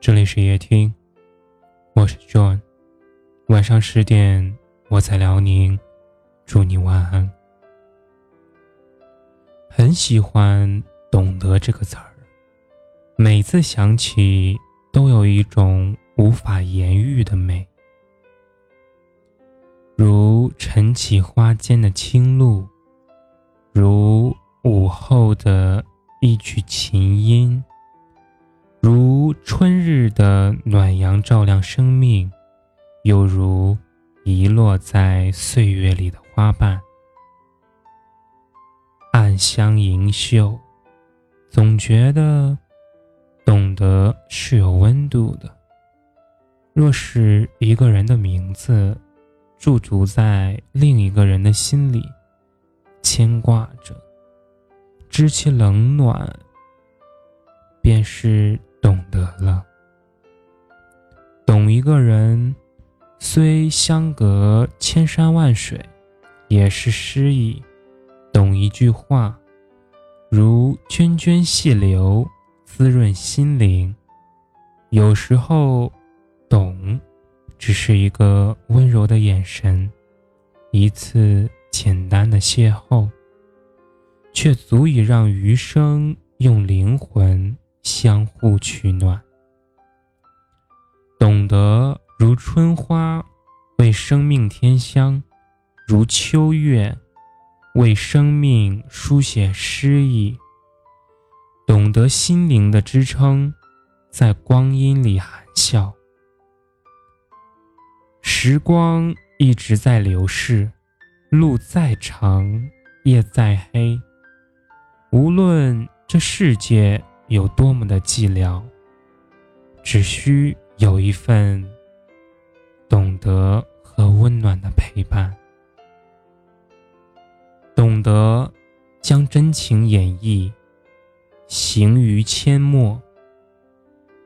这里是夜听，我是 John。晚上十点，我在辽宁，祝你晚安。很喜欢“懂得”这个词儿，每次想起都有一种无法言喻的美，如晨起花间的清露，如午后的一曲琴音。如春日的暖阳照亮生命，又如遗落在岁月里的花瓣，暗香盈袖。总觉得懂得是有温度的。若是一个人的名字驻足在另一个人的心里，牵挂着，知其冷暖，便是。懂得了，懂一个人，虽相隔千山万水，也是诗意；懂一句话，如涓涓细流，滋润心灵。有时候，懂，只是一个温柔的眼神，一次简单的邂逅，却足以让余生用灵魂。相互取暖，懂得如春花为生命添香，如秋月为生命书写诗意。懂得心灵的支撑，在光阴里含笑。时光一直在流逝，路再长夜再黑，无论这世界。有多么的寂寥，只需有一份懂得和温暖的陪伴，懂得将真情演绎，行于阡陌。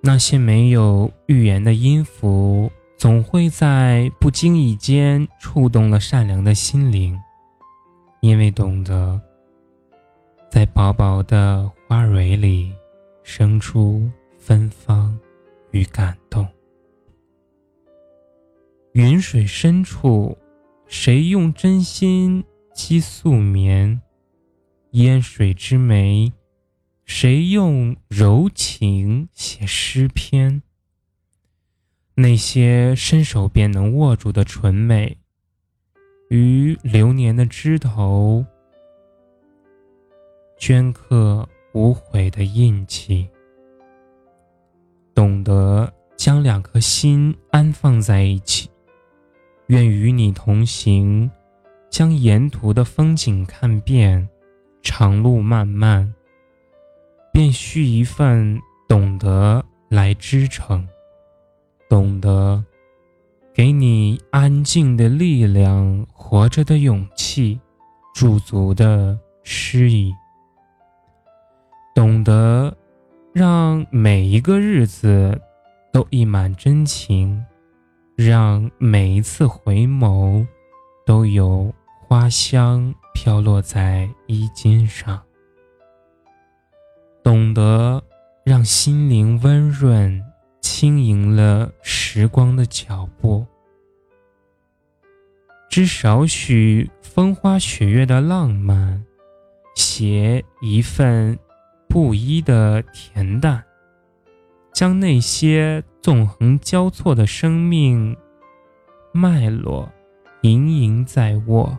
那些没有预言的音符，总会在不经意间触动了善良的心灵，因为懂得，在薄薄的花蕊里。生出芬芳与感动。云水深处，谁用真心寄素眠？烟水之湄，谁用柔情写诗篇？那些伸手便能握住的纯美，于流年的枝头，镌刻。无悔的印记，懂得将两颗心安放在一起，愿与你同行，将沿途的风景看遍。长路漫漫，便需一份懂得来支撑，懂得给你安静的力量，活着的勇气，驻足的诗意。懂得，让每一个日子都溢满真情，让每一次回眸都有花香飘落在衣襟上。懂得，让心灵温润，轻盈了时光的脚步。知少许风花雪月的浪漫，携一份。不一的恬淡，将那些纵横交错的生命脉络盈盈在握，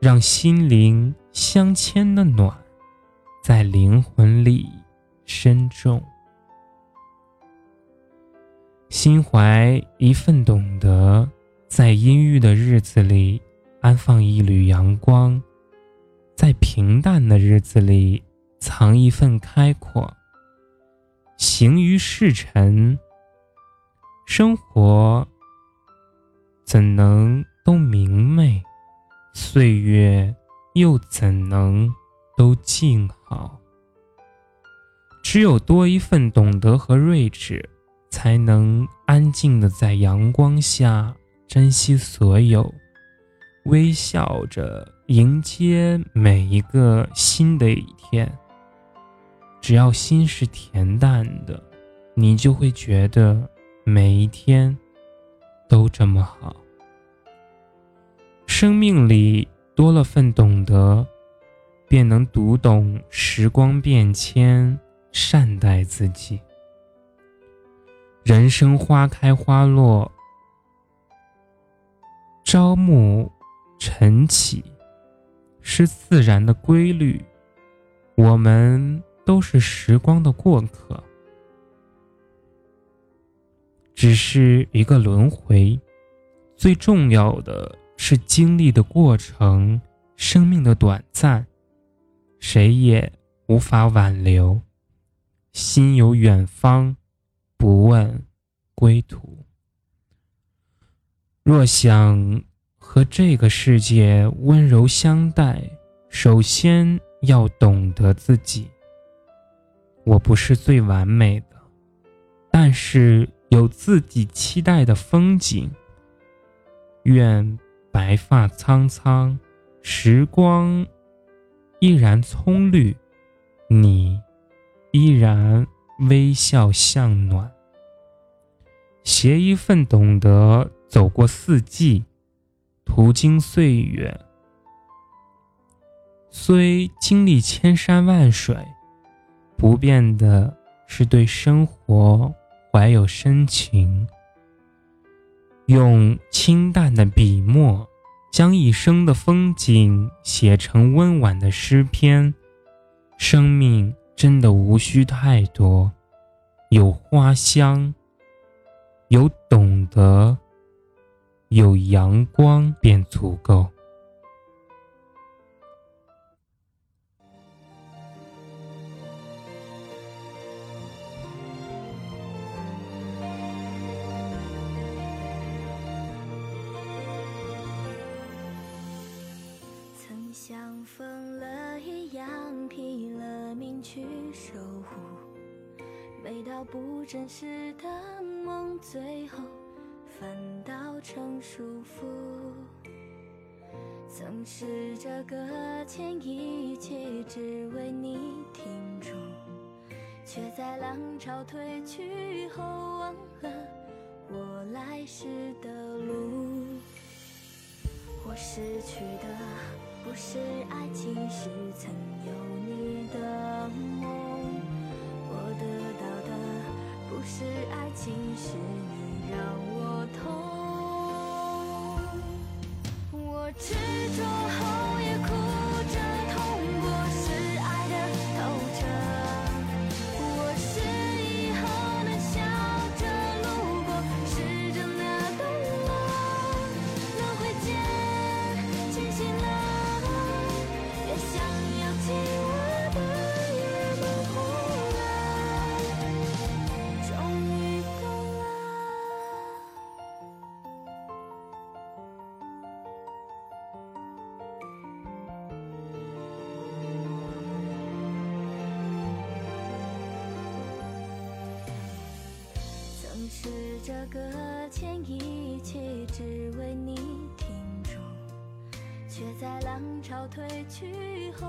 让心灵相牵的暖在灵魂里深种，心怀一份懂得，在阴郁的日子里安放一缕阳光，在平淡的日子里。藏一份开阔，行于世尘，生活怎能都明媚？岁月又怎能都静好？只有多一份懂得和睿智，才能安静的在阳光下珍惜所有，微笑着迎接每一个新的一天。只要心是恬淡的，你就会觉得每一天都这么好。生命里多了份懂得，便能读懂时光变迁，善待自己。人生花开花落，朝暮晨起，是自然的规律。我们都是时光的过客，只是一个轮回。最重要的是经历的过程，生命的短暂，谁也无法挽留。心有远方。不问归途。若想和这个世界温柔相待，首先要懂得自己。我不是最完美的，但是有自己期待的风景。愿白发苍苍，时光依然葱绿，你依然。微笑向暖，携一份懂得走过四季，途经岁月。虽经历千山万水，不变的是对生活怀有深情。用清淡的笔墨，将一生的风景写成温婉的诗篇。生命。真的无需太多，有花香，有懂得，有阳光便足够。像疯了一样，拼了命去守护。美到不真实的梦，最后反倒成束缚。曾试着搁浅一切，只为你停住，却在浪潮退去后，忘了我来时的路。我失去的。不是爱情，是曾有搁浅一切，只为你停住，却在浪潮退去后，